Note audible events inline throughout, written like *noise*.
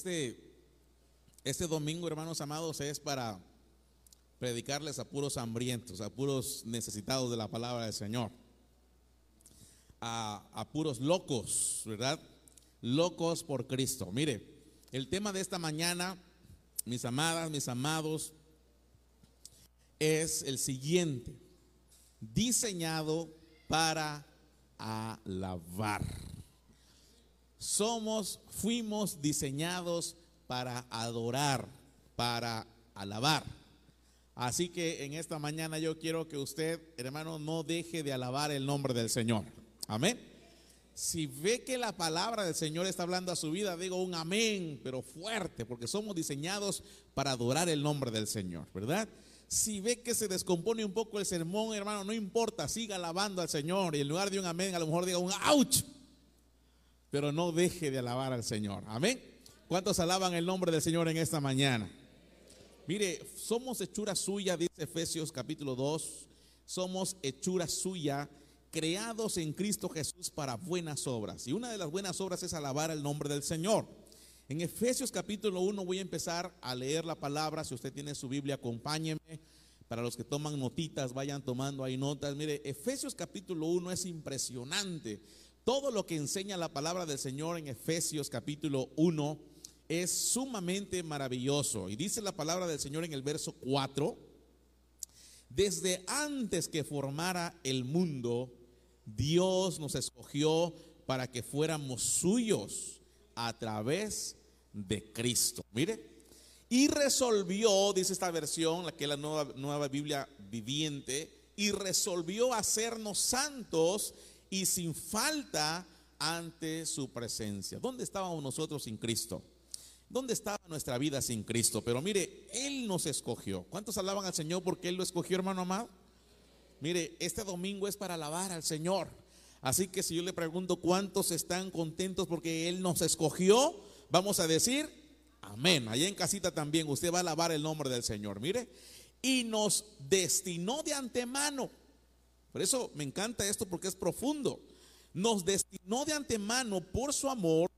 Este, este domingo, hermanos amados, es para predicarles a puros hambrientos, a puros necesitados de la palabra del Señor, a, a puros locos, ¿verdad? Locos por Cristo. Mire, el tema de esta mañana, mis amadas, mis amados, es el siguiente, diseñado para alabar. Somos, fuimos diseñados para adorar, para alabar. Así que en esta mañana yo quiero que usted, hermano, no deje de alabar el nombre del Señor. Amén. Si ve que la palabra del Señor está hablando a su vida, digo un amén, pero fuerte, porque somos diseñados para adorar el nombre del Señor, ¿verdad? Si ve que se descompone un poco el sermón, hermano, no importa, siga alabando al Señor y en lugar de un amén, a lo mejor diga un ouch, pero no deje de alabar al Señor. Amén. ¿Cuántos alaban el nombre del Señor en esta mañana? Mire, somos hechura suya, dice Efesios capítulo 2, somos hechura suya, creados en Cristo Jesús para buenas obras. Y una de las buenas obras es alabar el nombre del Señor. En Efesios capítulo 1 voy a empezar a leer la palabra. Si usted tiene su Biblia, acompáñeme. Para los que toman notitas, vayan tomando ahí notas. Mire, Efesios capítulo 1 es impresionante. Todo lo que enseña la palabra del Señor en Efesios capítulo 1 es sumamente maravilloso. Y dice la palabra del Señor en el verso 4, desde antes que formara el mundo, Dios nos escogió para que fuéramos suyos a través de Cristo. Mire, y resolvió, dice esta versión, la que es la nueva, nueva Biblia viviente, y resolvió hacernos santos y sin falta ante su presencia. ¿Dónde estábamos nosotros sin Cristo? ¿Dónde estaba nuestra vida sin Cristo? Pero mire, Él nos escogió. ¿Cuántos alaban al Señor porque Él lo escogió, hermano amado? Mire, este domingo es para alabar al Señor. Así que si yo le pregunto cuántos están contentos porque Él nos escogió, vamos a decir, amén. Allá en casita también usted va a alabar el nombre del Señor. Mire, y nos destinó de antemano. Por eso me encanta esto porque es profundo. Nos destinó de antemano por su amor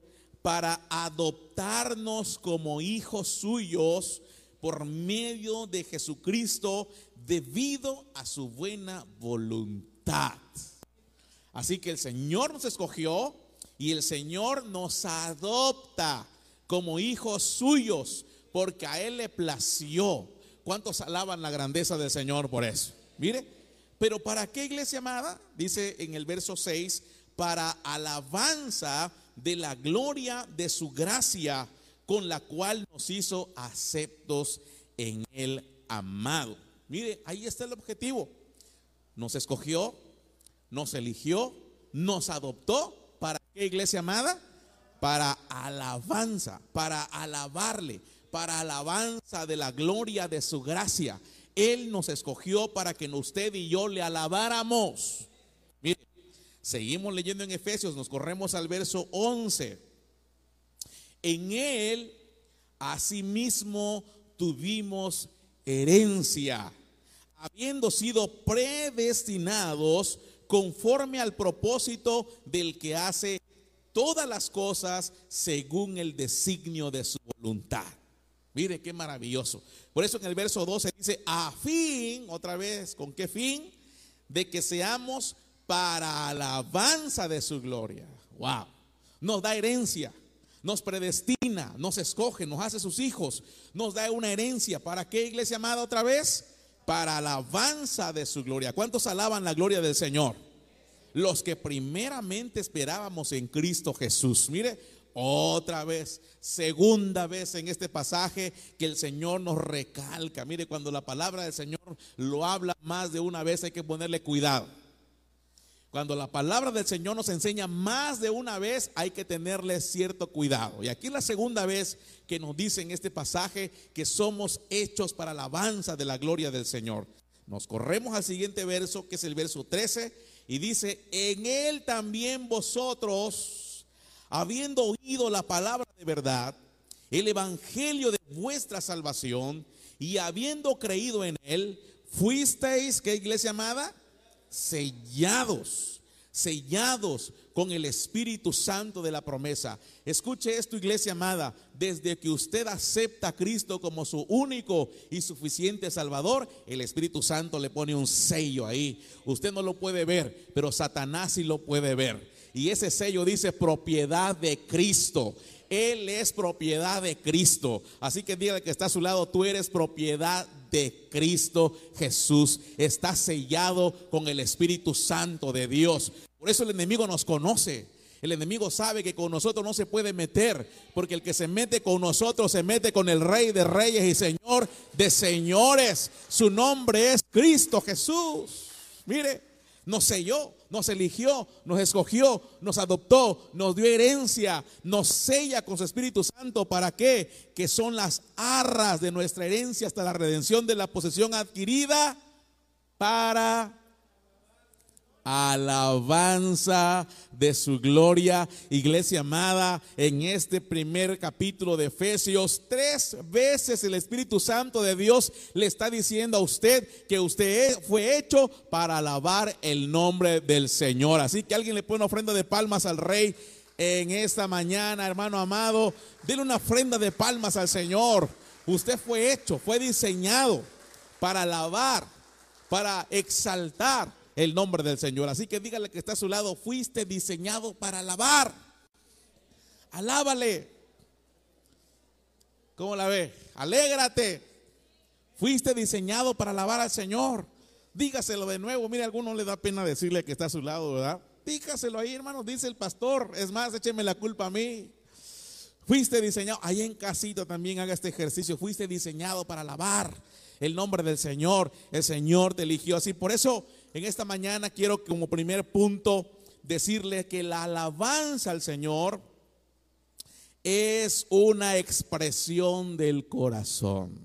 para adoptarnos como hijos suyos por medio de Jesucristo debido a su buena voluntad. Así que el Señor nos escogió y el Señor nos adopta como hijos suyos porque a Él le plació. ¿Cuántos alaban la grandeza del Señor por eso? Mire, pero ¿para qué iglesia amada? Dice en el verso 6, para alabanza de la gloria de su gracia con la cual nos hizo aceptos en el amado. Mire, ahí está el objetivo. Nos escogió, nos eligió, nos adoptó. ¿Para qué iglesia amada? Para alabanza, para alabarle, para alabanza de la gloria de su gracia. Él nos escogió para que usted y yo le alabáramos. Mire, seguimos leyendo en Efesios, nos corremos al verso 11. En Él, asimismo, tuvimos herencia, habiendo sido predestinados conforme al propósito del que hace todas las cosas según el designio de su voluntad. Mire qué maravilloso. Por eso en el verso 12 dice, a fin, otra vez, ¿con qué fin? De que seamos para alabanza de su gloria. Wow. Nos da herencia, nos predestina, nos escoge, nos hace sus hijos, nos da una herencia. ¿Para qué iglesia amada otra vez? Para alabanza de su gloria. ¿Cuántos alaban la gloria del Señor? Los que primeramente esperábamos en Cristo Jesús. Mire, otra vez, segunda vez en este pasaje que el Señor nos recalca. Mire, cuando la palabra del Señor lo habla más de una vez hay que ponerle cuidado. Cuando la palabra del Señor nos enseña más de una vez hay que tenerle cierto cuidado. Y aquí es la segunda vez que nos dice en este pasaje que somos hechos para alabanza de la gloria del Señor. Nos corremos al siguiente verso, que es el verso 13, y dice, en él también vosotros habiendo oído la palabra de verdad, el evangelio de vuestra salvación, y habiendo creído en él, fuisteis, ¿qué iglesia amada? Sellados, sellados con el Espíritu Santo de la promesa. Escuche esto, iglesia amada, desde que usted acepta a Cristo como su único y suficiente Salvador, el Espíritu Santo le pone un sello ahí. Usted no lo puede ver, pero Satanás sí lo puede ver. Y ese sello dice propiedad de Cristo. Él es propiedad de Cristo. Así que dígale que está a su lado, tú eres propiedad de Cristo Jesús. Está sellado con el Espíritu Santo de Dios. Por eso el enemigo nos conoce. El enemigo sabe que con nosotros no se puede meter, porque el que se mete con nosotros se mete con el Rey de Reyes y Señor de Señores. Su nombre es Cristo Jesús. Mire, nos selló nos eligió, nos escogió, nos adoptó, nos dio herencia, nos sella con su Espíritu Santo. ¿Para qué? Que son las arras de nuestra herencia hasta la redención de la posesión adquirida para alabanza de su gloria. Iglesia amada, en este primer capítulo de Efesios, tres veces el Espíritu Santo de Dios le está diciendo a usted que usted fue hecho para alabar el nombre del Señor. Así que alguien le pone una ofrenda de palmas al Rey en esta mañana, hermano amado. Dile una ofrenda de palmas al Señor. Usted fue hecho, fue diseñado para alabar, para exaltar el nombre del Señor. Así que dígale que está a su lado, fuiste diseñado para alabar. Alábale. ¿Cómo la ve? Alégrate. Fuiste diseñado para alabar al Señor. Dígaselo de nuevo. Mire, a alguno le da pena decirle que está a su lado, ¿verdad? Dígaselo ahí, hermano, dice el pastor. Es más, écheme la culpa a mí. Fuiste diseñado, ahí en casita también haga este ejercicio. Fuiste diseñado para alabar el nombre del Señor. El Señor te eligió así. Por eso en esta mañana quiero como primer punto decirle que la alabanza al Señor es una expresión del corazón.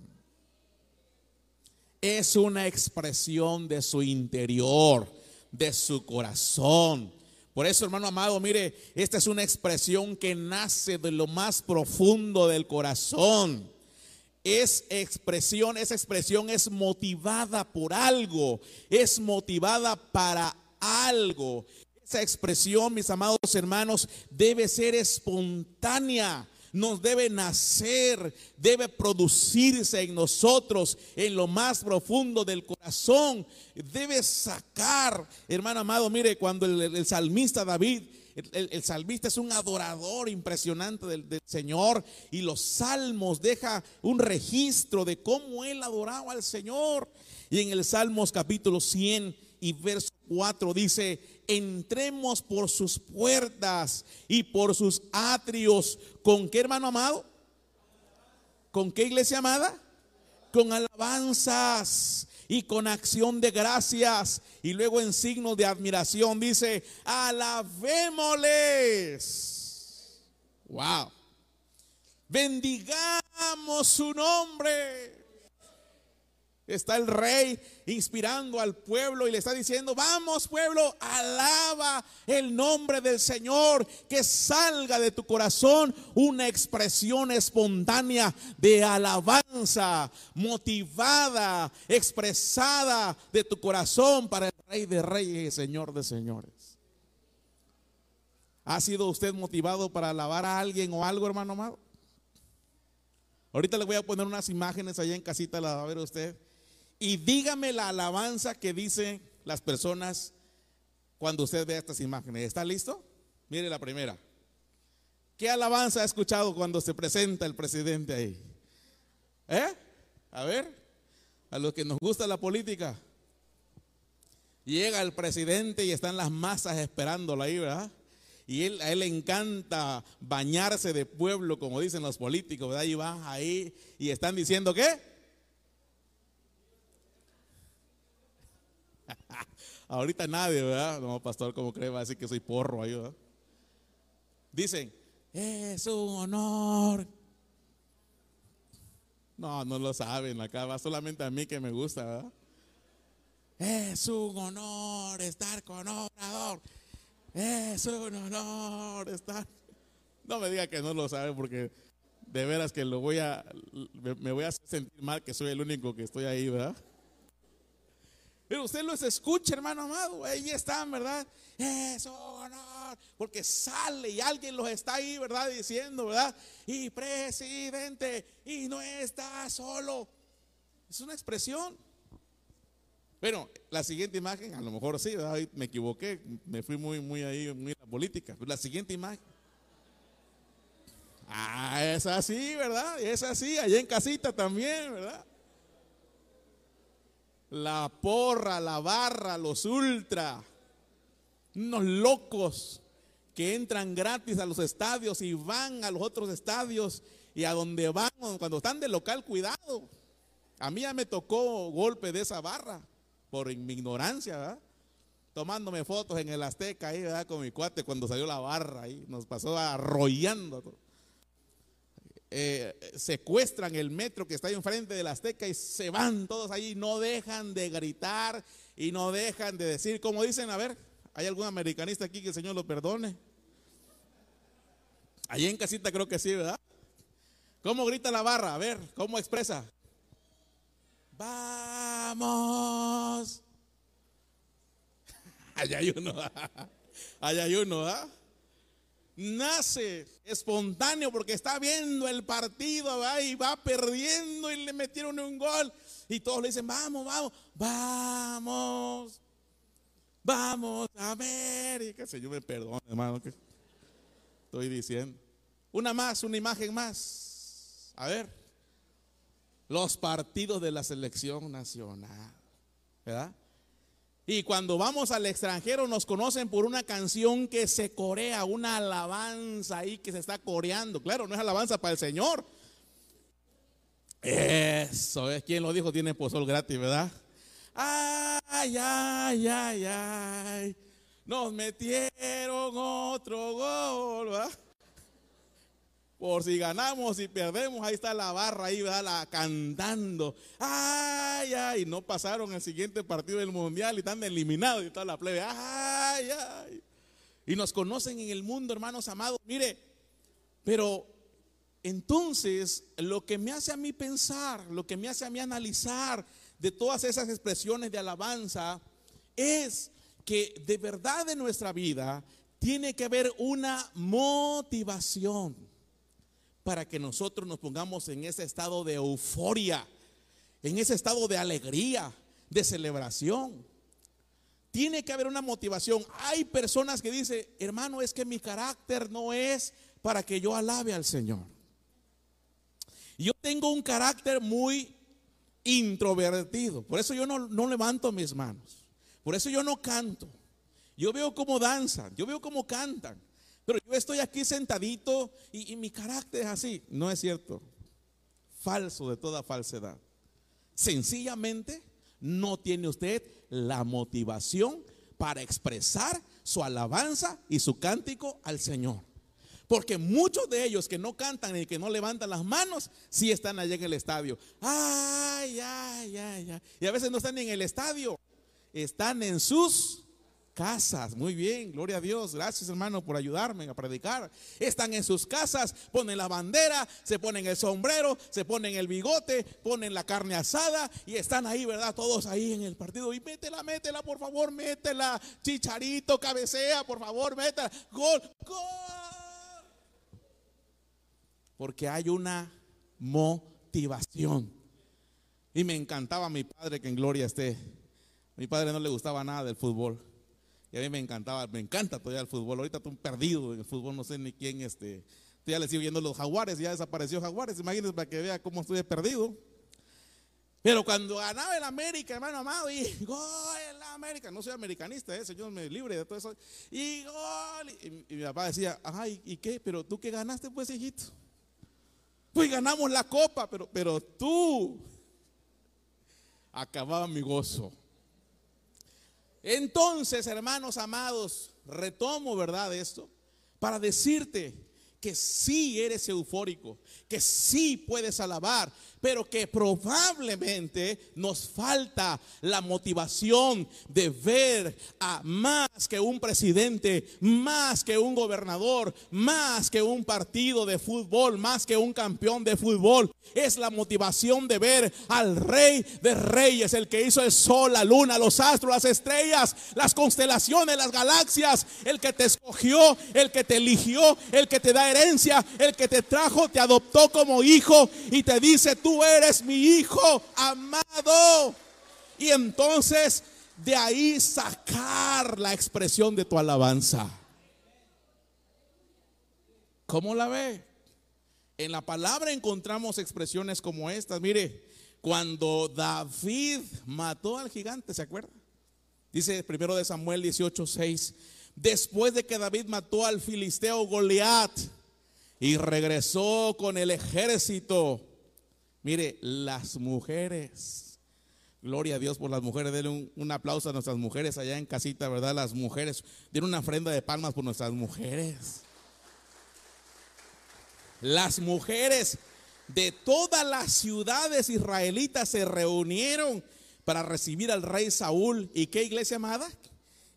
Es una expresión de su interior, de su corazón. Por eso, hermano amado, mire, esta es una expresión que nace de lo más profundo del corazón es expresión, esa expresión es motivada por algo, es motivada para algo. Esa expresión, mis amados hermanos, debe ser espontánea, nos debe nacer, debe producirse en nosotros, en lo más profundo del corazón, debe sacar, hermano amado, mire, cuando el, salmista David el, salmista es un adorador impresionante del, Señor y los salmos deja un registro de cómo él adoraba al Señor. Y en el Salmos capítulo 100 y verso 4 dice, entremos por sus puertas y por sus atrios. ¿Con qué hermano amado? ¿Con qué iglesia amada? Con alabanzas y con acción de gracias. Y luego en signo de admiración dice, alabémosles. Wow. Bendigamos su nombre. Está el rey inspirando al pueblo y le está diciendo, vamos pueblo, alaba el nombre del Señor, que salga de tu corazón una expresión espontánea de alabanza, motivada, expresada de tu corazón para el rey de reyes y señor de señores. ¿Ha sido usted motivado para alabar a alguien o algo, hermano amado? Ahorita le voy a poner unas imágenes allá en casita, la va a ver usted. Y dígame la alabanza que dicen las personas cuando usted ve estas imágenes. ¿Está listo? Mire la primera. ¿Qué alabanza ha escuchado cuando se presenta el presidente ahí? ¿Eh? A ver, a los que nos gusta la política. Llega el presidente y están las masas esperándolo ahí, ¿verdad? Y él, a él le encanta bañarse de pueblo, como dicen los políticos, ¿verdad? Y va ahí y están diciendo, ¿qué? *laughs* Ahorita nadie, ¿verdad? No, pastor, como cree, va a decir que soy porro ahí, ¿verdad? Dicen, es un honor. No, no lo saben acá, va solamente a mí que me gusta, ¿verdad? Es un honor estar con Obrador. Es un honor estar. No me diga que no lo sabe porque de veras que lo voy a, me voy a sentir mal que soy el único que estoy ahí, ¿verdad? Pero usted los escucha, hermano amado. Ahí están, ¿verdad? Eso, honor. Porque sale y alguien los está ahí, ¿verdad? Diciendo, ¿verdad? Y presidente, y no está solo. Es una expresión. Bueno, la siguiente imagen, a lo mejor sí, ¿verdad? me equivoqué, me fui muy, muy ahí, muy en la política. la siguiente imagen. Ah, es así, ¿verdad? Es así, allá en casita también, ¿verdad? La porra, la barra, los ultra, unos locos que entran gratis a los estadios y van a los otros estadios y a donde van, cuando están de local, cuidado. A mí ya me tocó golpe de esa barra por mi ignorancia, ¿verdad? Tomándome fotos en el Azteca ahí, ¿verdad? Con mi cuate cuando salió la barra ahí, nos pasó arrollando. Eh, secuestran el metro que está ahí enfrente de la Azteca y se van todos ahí, no dejan de gritar y no dejan de decir, como dicen, a ver, ¿hay algún americanista aquí que el Señor lo perdone? Allí en casita creo que sí, ¿verdad? ¿Cómo grita la barra? A ver, ¿cómo expresa? Vamos. *laughs* Allá hay uno, allá hay uno, ¿ah? Nace espontáneo porque está viendo el partido y va perdiendo y le metieron un gol. Y todos le dicen, vamos, vamos, vamos, vamos a ver. Y que Señor me perdone, hermano, que estoy diciendo. Una más, una imagen más. A ver, los partidos de la selección nacional, ¿verdad? Y cuando vamos al extranjero nos conocen por una canción que se corea, una alabanza ahí que se está coreando. Claro, no es alabanza para el Señor. Eso es quien lo dijo, tiene pozol gratis, ¿verdad? Ay, ay, ay, ay. Nos metieron otro gol, ¿verdad? Por si ganamos y perdemos, ahí está la barra ahí, ¿verdad? La, cantando. Ay, ay, no pasaron el siguiente partido del mundial y están eliminados y toda la plebe. Ay, ay. Y nos conocen en el mundo, hermanos amados. Mire, pero entonces lo que me hace a mí pensar, lo que me hace a mí analizar de todas esas expresiones de alabanza es que de verdad en nuestra vida tiene que haber una motivación para que nosotros nos pongamos en ese estado de euforia, en ese estado de alegría, de celebración. Tiene que haber una motivación. Hay personas que dicen, hermano, es que mi carácter no es para que yo alabe al Señor. Yo tengo un carácter muy introvertido. Por eso yo no, levanto mis manos. Por eso yo no canto. Yo veo cómo danzan, yo veo cómo cantan. Pero yo estoy aquí sentadito y, mi carácter es así. No es cierto. Falso de toda falsedad. Sencillamente no tiene usted la motivación para expresar su alabanza y su cántico al Señor. Porque muchos de ellos que no cantan y que no levantan las manos, sí están allá en el estadio. Ay, ay, ay, ay. Y a veces no están ni en el estadio, están en sus casas. Muy bien, gloria a Dios. Gracias hermano por ayudarme a predicar. Están en sus casas, ponen la bandera, se ponen el sombrero, se ponen el bigote, ponen la carne asada y están ahí, ¿verdad? Todos ahí en el partido. Y métela, métela, por favor, métela. Chicharito, cabecea, por favor, métela. Gol, gol. Porque hay una motivación. Y me encantaba mi padre que en gloria esté. Mi padre no le gustaba nada del fútbol. Y a mí me encantaba, me encanta todavía el fútbol. Ahorita estoy perdido en el fútbol, no sé ni quién este. Ya le sigo viendo los jaguares, ya desapareció jaguares. Imagínense para que vea cómo estoy perdido. Pero cuando ganaba el América, hermano amado, y gol el América, no soy americanista, ¿eh? Señor me libre de todo eso. Y gol, y, mi papá decía, ay, ¿y qué? Pero tú que ganaste, pues, hijito. Pues ganamos la copa, pero, pero tú acababa mi gozo. Entonces, hermanos amados, retomo, ¿verdad? Esto, para decirte que sí eres eufórico, que sí puedes alabar, pero que probablemente nos falta la motivación de ver a más que un presidente, más que un gobernador, más que un partido de fútbol, más que un campeón de fútbol. Es la motivación de ver al rey de reyes, el que hizo el sol, la luna, los astros, las estrellas, las constelaciones, las galaxias, el que te escogió, el que te eligió, el que te da el que te trajo, te adoptó como hijo y te dice, tú eres mi hijo amado. Y entonces de ahí sacar la expresión de tu alabanza. ¿Cómo la ve? En la palabra encontramos expresiones como estas. Mire, cuando David mató al gigante, ¿se acuerda? Dice primero de Samuel 18:6, después de que David mató al filisteo Goliat y regresó con el ejército. Mire, las mujeres. Gloria a Dios por las mujeres. Denle un, aplauso a nuestras mujeres allá en casita, ¿verdad? Las mujeres. Denle una ofrenda de palmas por nuestras mujeres. Las mujeres de todas las ciudades israelitas se reunieron para recibir al rey Saúl. ¿Y qué iglesia amada?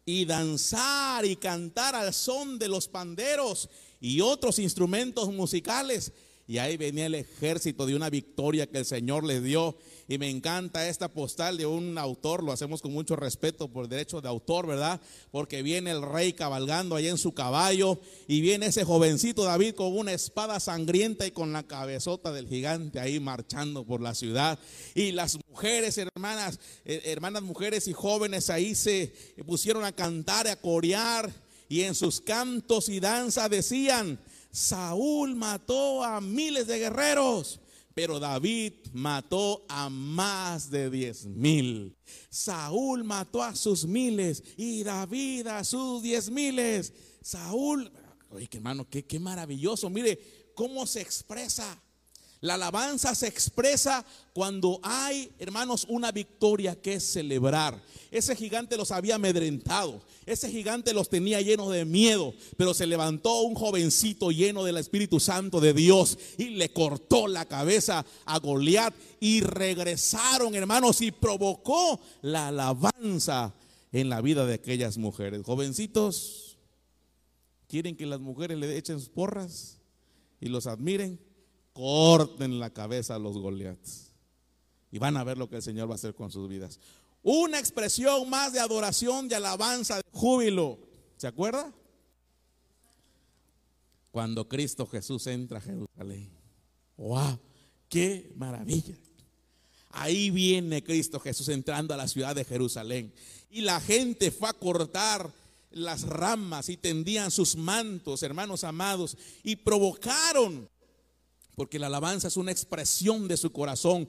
Y danzar y cantar al son de los panderos y otros instrumentos musicales. Y ahí venía el ejército de una victoria que el Señor les dio. Y me encanta esta postal de un autor, lo hacemos con mucho respeto por derecho de autor, ¿verdad? Porque viene el rey cabalgando ahí en su caballo y viene ese jovencito David con una espada sangrienta y con la cabezota del gigante ahí marchando por la ciudad. Y las mujeres, hermanas, hermanas mujeres y jóvenes ahí se pusieron a cantar, a corear y en sus cantos y danzas decían, Saúl mató a miles de guerreros, pero David mató a más de diez mil. Saúl mató a sus miles y David a sus diez miles. Saúl, oye, hermano, qué, qué maravilloso. Mire cómo se expresa. La alabanza se expresa cuando hay, hermanos, una victoria que celebrar. Ese gigante los había amedrentado. Ese gigante los tenía llenos de miedo. Pero se levantó un jovencito lleno del Espíritu Santo de Dios y le cortó la cabeza a Goliat. Y regresaron, hermanos, y provocó la alabanza en la vida de aquellas mujeres. Jovencitos, ¿quieren que las mujeres le echen sus porras y los admiren? Corten la cabeza a los Goliaths. Y van a ver lo que el Señor va a hacer con sus vidas. Una expresión más de adoración, de alabanza, de júbilo. ¿Se acuerda? Cuando Cristo Jesús entra a Jerusalén. ¡Wow! ¡Qué maravilla! Ahí viene Cristo Jesús entrando a la ciudad de Jerusalén. Y la gente fue a cortar las ramas y tendían sus mantos, hermanos amados, y provocaron porque la alabanza es una expresión de su corazón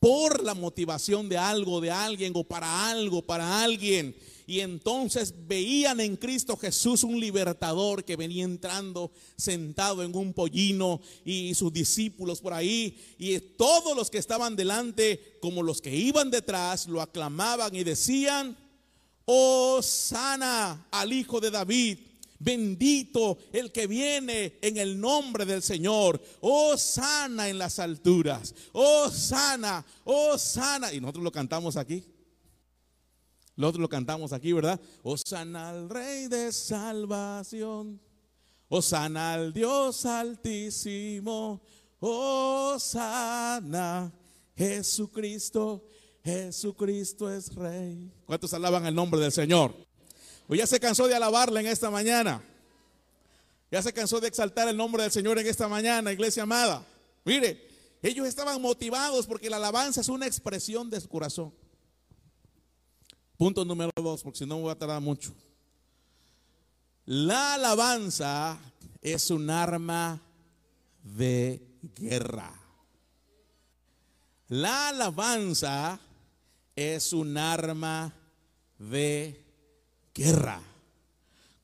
por la motivación de algo, de alguien o para algo, para alguien. Y entonces veían en Cristo Jesús un libertador que venía entrando sentado en un pollino y sus discípulos por ahí. Y todos los que estaban delante, como los que iban detrás, lo aclamaban y decían, oh sana al Hijo de David. Bendito el que viene en el nombre del Señor. Oh, sana en las alturas. Oh, sana. Oh, sana. Y nosotros lo cantamos aquí. Nosotros lo cantamos aquí, ¿verdad? Oh, sana al Rey de salvación. Oh, sana al Dios altísimo. Oh, sana Jesucristo. Jesucristo es Rey. ¿Cuántos alaban el nombre del Señor? ¿O ya se cansó de alabarle en esta mañana? Ya se cansó de exaltar el nombre del Señor en esta mañana, iglesia amada. Mire, ellos estaban motivados porque la alabanza es una expresión de su corazón. Punto número dos, porque si no me voy a tardar mucho. La alabanza es un arma de guerra. La alabanza es un arma de guerra.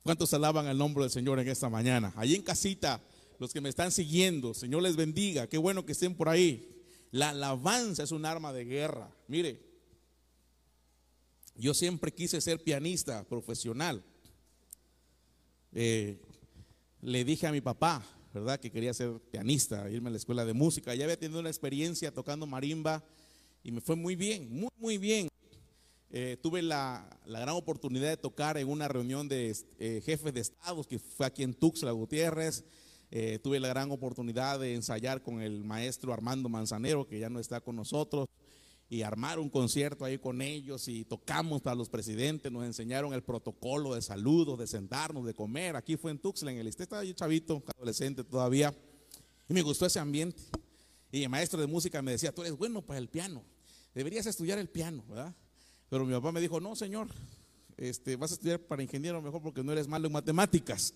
¿Cuántos alaban el nombre del Señor en esta mañana? Allí en casita, los que me están siguiendo, Señor les bendiga. Qué bueno que estén por ahí. La alabanza es un arma de guerra. Mire, yo siempre quise ser pianista profesional. Eh, le dije a mi papá, ¿verdad? Que quería ser pianista, irme a la escuela de música. Ya había tenido una experiencia tocando marimba y me fue muy bien, muy, muy bien. Eh, tuve la, gran oportunidad de tocar en una reunión de eh, jefes de estados que fue aquí en Tuxtla Gutiérrez. Eh, tuve la gran oportunidad de ensayar con el maestro Armando Manzanero, que ya no está con nosotros, y armar un concierto ahí con ellos y tocamos para los presidentes, nos enseñaron el protocolo de saludos, de sentarnos, de comer. Aquí fue en Tuxtla, en el este estaba yo chavito, adolescente todavía, y me gustó ese ambiente. Y el maestro de música me decía, tú eres bueno para el piano, deberías estudiar el piano, ¿verdad? Pero mi papá me dijo, no, señor, este, vas a estudiar para ingeniero mejor porque no eres malo en matemáticas.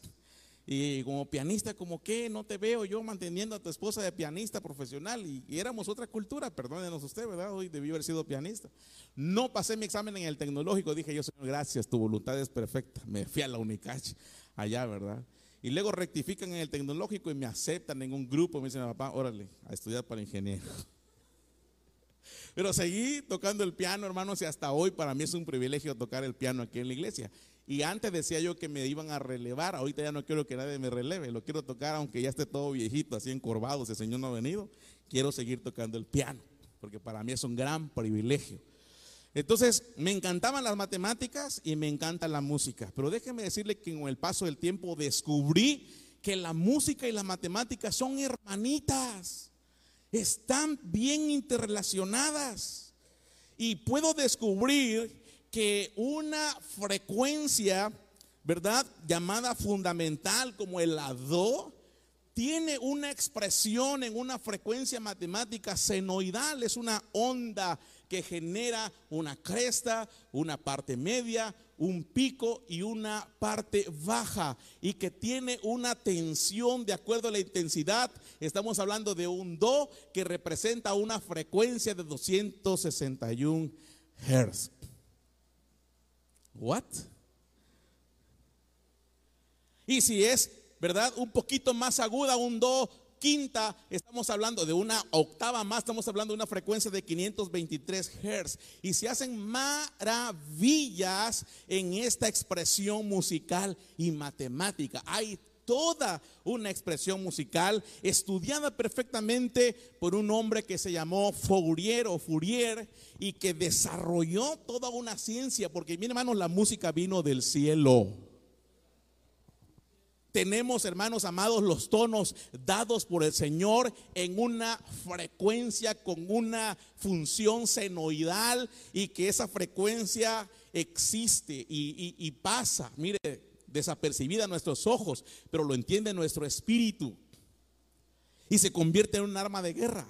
Y como pianista, como que no te veo yo manteniendo a tu esposa de pianista profesional. Y, éramos otra cultura, perdónenos usted, ¿verdad? Hoy debí haber sido pianista. No pasé mi examen en el tecnológico. Dije yo, Señor, gracias, tu voluntad es perfecta. Me fui a la Unicach allá, ¿verdad? Y luego rectifican en el tecnológico y me aceptan en un grupo. Me dicen, papá, órale, a estudiar para ingeniero. Pero seguí tocando el piano, hermanos, y hasta hoy para mí es un privilegio tocar el piano aquí en la iglesia. Y antes decía yo que me iban a relevar, ahorita ya no quiero que nadie me releve, lo quiero tocar aunque ya esté todo viejito, así encorvado, si el Señor no ha venido, quiero seguir tocando el piano, porque para mí es un gran privilegio. Entonces, me encantaban las matemáticas y me encanta la música, pero déjeme decirle que con el paso del tiempo descubrí que la música y las matemáticas son hermanitas, están bien interrelacionadas. Y puedo descubrir que una frecuencia, ¿verdad? Llamada fundamental como el do, tiene una expresión en una frecuencia matemática senoidal, es una onda que genera una cresta, una parte media, un pico y una parte baja y que tiene una tensión de acuerdo a la intensidad. Estamos hablando de un do que representa una frecuencia de 261 Hz. What? Y si es, ¿verdad? Un poquito más aguda, un do quinta, estamos hablando de una octava más, estamos hablando de una frecuencia de 523 Hz. Y se hacen maravillas en esta expresión musical y matemática. Hay toda una expresión musical estudiada perfectamente por un hombre que se llamó Fourier o Fourier y que desarrolló toda una ciencia, porque miren hermanos, la música vino del cielo. Tenemos, hermanos amados, los tonos dados por el Señor en una frecuencia con una función senoidal y que esa frecuencia existe y, pasa. Mire, desapercibida a nuestros ojos, pero lo entiende nuestro espíritu. Y se convierte en un arma de guerra.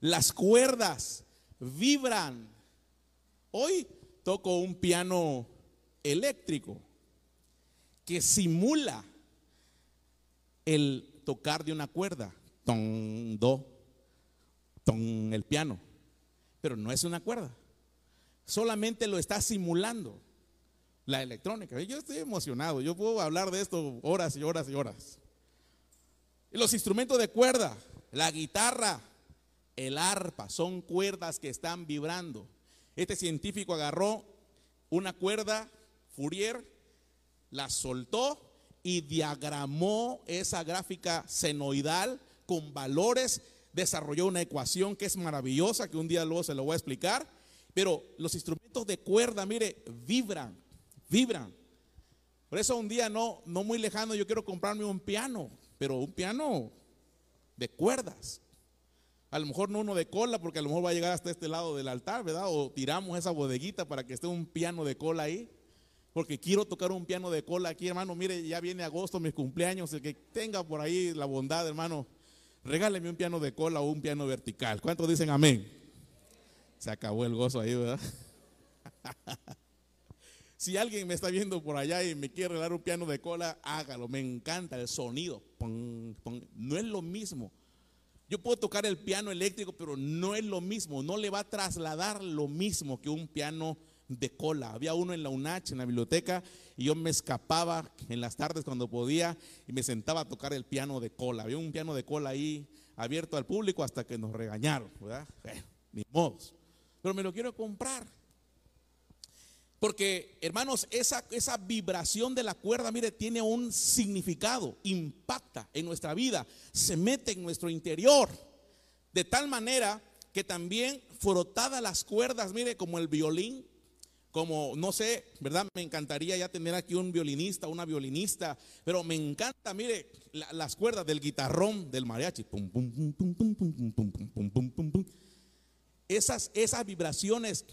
Las cuerdas vibran. Hoy toco un piano eléctrico que simula el tocar de una cuerda. Ton, do, ton, el piano. Pero no es una cuerda. Solamente lo está simulando la electrónica. Yo estoy emocionado, yo puedo hablar de esto horas y horas y horas. Y los instrumentos de cuerda, la guitarra, el arpa, son cuerdas que están vibrando. Este científico agarró una cuerda Fourier, la soltó y diagramó esa gráfica senoidal con valores, desarrolló una ecuación que es maravillosa, que un día luego se lo voy a explicar. Pero los instrumentos de cuerda, mire, vibran vibran. Por eso un día no, no muy lejano yo quiero comprarme un piano, pero un piano de cuerdas. A lo mejor no uno de cola, porque a lo mejor va a llegar hasta este lado del altar, ¿verdad? O tiramos esa bodeguita para que esté un piano de cola ahí. Porque quiero tocar un piano de cola aquí, hermano. Mire, ya viene agosto, mis cumpleaños. El que tenga por ahí la bondad, hermano, regáleme un piano de cola o un piano vertical. ¿Cuántos dicen amén? Se acabó el gozo ahí, ¿verdad? *laughs* Si alguien me está viendo por allá y me quiere regalar un piano de cola, hágalo. Me encanta el sonido. No es lo mismo. Yo puedo tocar el piano eléctrico, pero no es lo mismo. No le va a trasladar lo mismo que un piano de cola. Había uno en la UNACH, en la biblioteca, y yo me escapaba en las tardes cuando podía y me sentaba a tocar el piano de cola. Había un piano de cola ahí abierto al público hasta que nos regañaron, ¿verdad? ni modos. Pero me lo quiero comprar. Porque, hermanos, esa, esa vibración de la cuerda, mire, tiene un significado, impacta en nuestra vida, se mete en nuestro interior. De tal manera que también frotadas las cuerdas, mire, como el violín, como, no sé, ¿verdad? Me encantaría ya tener aquí un violinista, una violinista, pero me encanta, mire, las cuerdas del guitarrón, del mariachi. Esas, esas vibraciones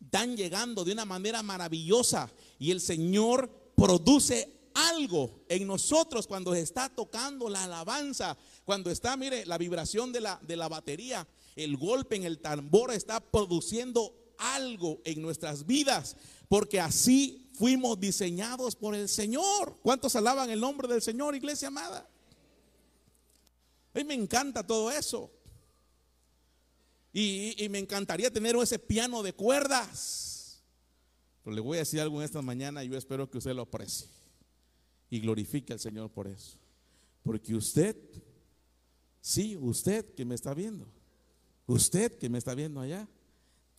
están llegando de una manera maravillosa y el Señor produce algo en nosotros cuando está tocando la alabanza, cuando está, mire, la vibración de la, de la batería, el golpe en el tambor está produciendo algo en nuestras vidas, porque así fuimos diseñados por el Señor. ¿Cuántos alaban el nombre del Señor, iglesia amada? A mí me encanta todo eso. Y, me encantaría tener ese piano de cuerdas. Pero le voy a decir algo en esta mañana y yo espero que usted lo aprecie. Y glorifique al Señor por eso. Porque usted, sí, usted que me está viendo, usted que me está viendo allá,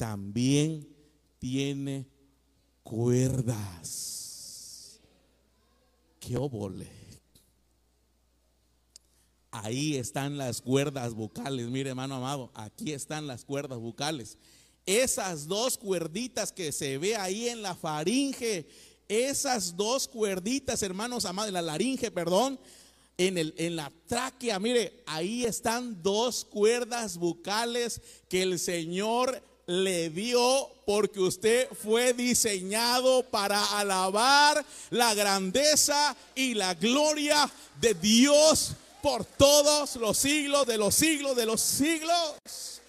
también tiene cuerdas. ¡Qué obole! Ahí están las cuerdas vocales. Mire, hermano amado, aquí están las cuerdas vocales. Esas dos cuerditas que se ve ahí en la faringe, esas dos cuerditas, hermanos amados, en la laringe, perdón, en, el, en la tráquea, mire, ahí están dos cuerdas vocales que el Señor le dio porque usted fue diseñado para alabar la grandeza y la gloria de Dios por todos los siglos de los siglos de los siglos.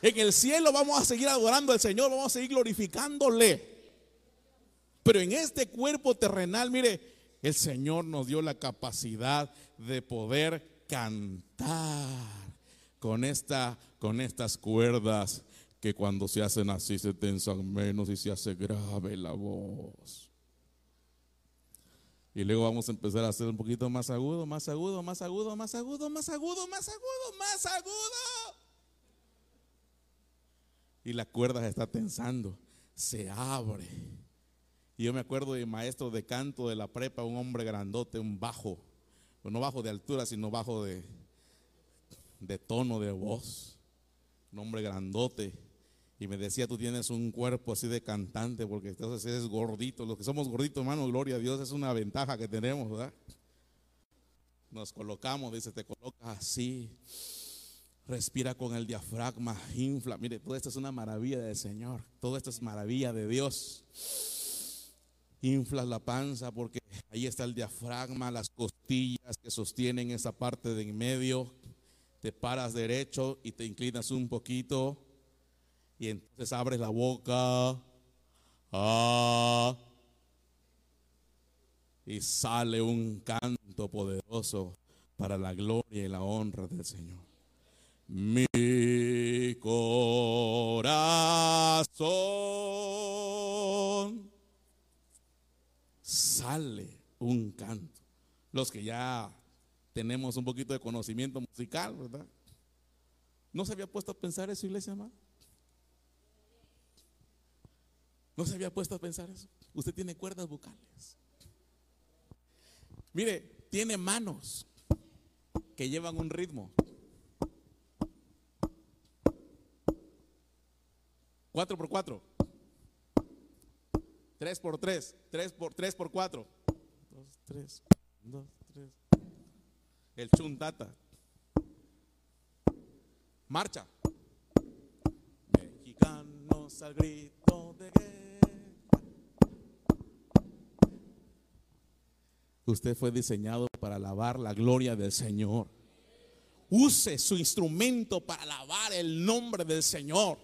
En el cielo vamos a seguir adorando al Señor, vamos a seguir glorificándole. Pero en este cuerpo terrenal, mire, el Señor nos dio la capacidad de poder cantar con, esta, con estas cuerdas que cuando se hacen así se tensan menos y se hace grave la voz. Y luego vamos a empezar a hacer un poquito más agudo, más agudo, más agudo, más agudo, más agudo, más agudo, más agudo. Y la cuerda se está tensando, se abre. Y yo me acuerdo de maestro de canto de la prepa, un hombre grandote, un bajo, no bajo de altura, sino bajo de, de tono de voz. Un hombre grandote. Y me decía, tú tienes un cuerpo así de cantante, porque entonces eres gordito. Los que somos gorditos, hermano, gloria a Dios, es una ventaja que tenemos, ¿verdad? Nos colocamos, dice, te colocas así. Respira con el diafragma, infla. Mire, todo esto es una maravilla del Señor. Todo esto es maravilla de Dios. Inflas la panza porque ahí está el diafragma, las costillas que sostienen esa parte de en medio te paras derecho y te inclinas un poquito y entonces abres la boca ah, y sale un canto poderoso para la gloria y la honra del Señor. Mi corazón sale un canto. Los que ya tenemos un poquito de conocimiento musical, ¿verdad? ¿No se había puesto a pensar eso, iglesia amada? ¿No se había puesto a pensar eso? Usted tiene cuerdas vocales. Mire, tiene manos que llevan un ritmo. Cuatro por cuatro. Tres por tres. Tres por tres por cuatro. Dos, tres. Dos, el chuntata. Marcha. Mexicanos al grito de guerra. Usted fue diseñado para alabar la gloria del Señor. Use su instrumento para alabar el nombre del Señor.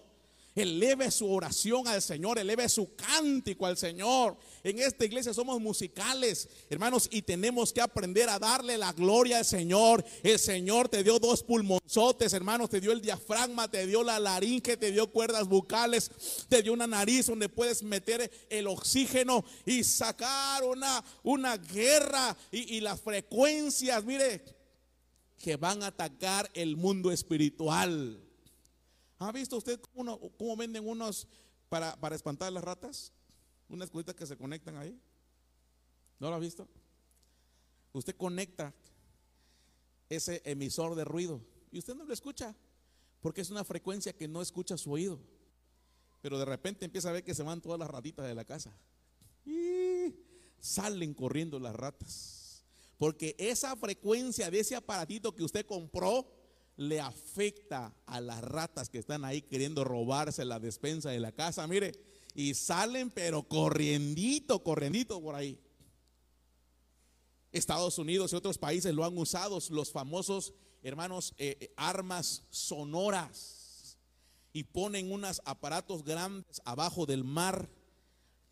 Eleve su oración al Señor, eleve su cántico al Señor. En esta iglesia somos musicales, hermanos, y tenemos que aprender a darle la gloria al Señor. El Señor te dio dos pulmonzotes, hermanos, te dio el diafragma, te dio la laringe, te dio cuerdas bucales, te dio una nariz donde puedes meter el oxígeno y sacar una, una guerra y, y las frecuencias, mire, que van a atacar el mundo espiritual. ¿Ha visto usted cómo, venden unos, para, espantar las ratas? Unas cositas que se conectan ahí. ¿No lo ha visto? Usted conecta ese emisor de ruido y usted no lo escucha porque es una frecuencia que no escucha su oído. Pero de repente empieza a ver que se van todas las ratitas de la casa. Y salen corriendo las ratas. Porque esa frecuencia de ese aparatito que usted compró le afecta a las ratas que están ahí queriendo robarse la despensa de la casa. Mire, y salen pero corriendito, corriendito por ahí. Estados Unidos y otros países lo han usado, los famosos, hermanos, eh, eh, armas sonoras. Y ponen unos aparatos grandes abajo del mar.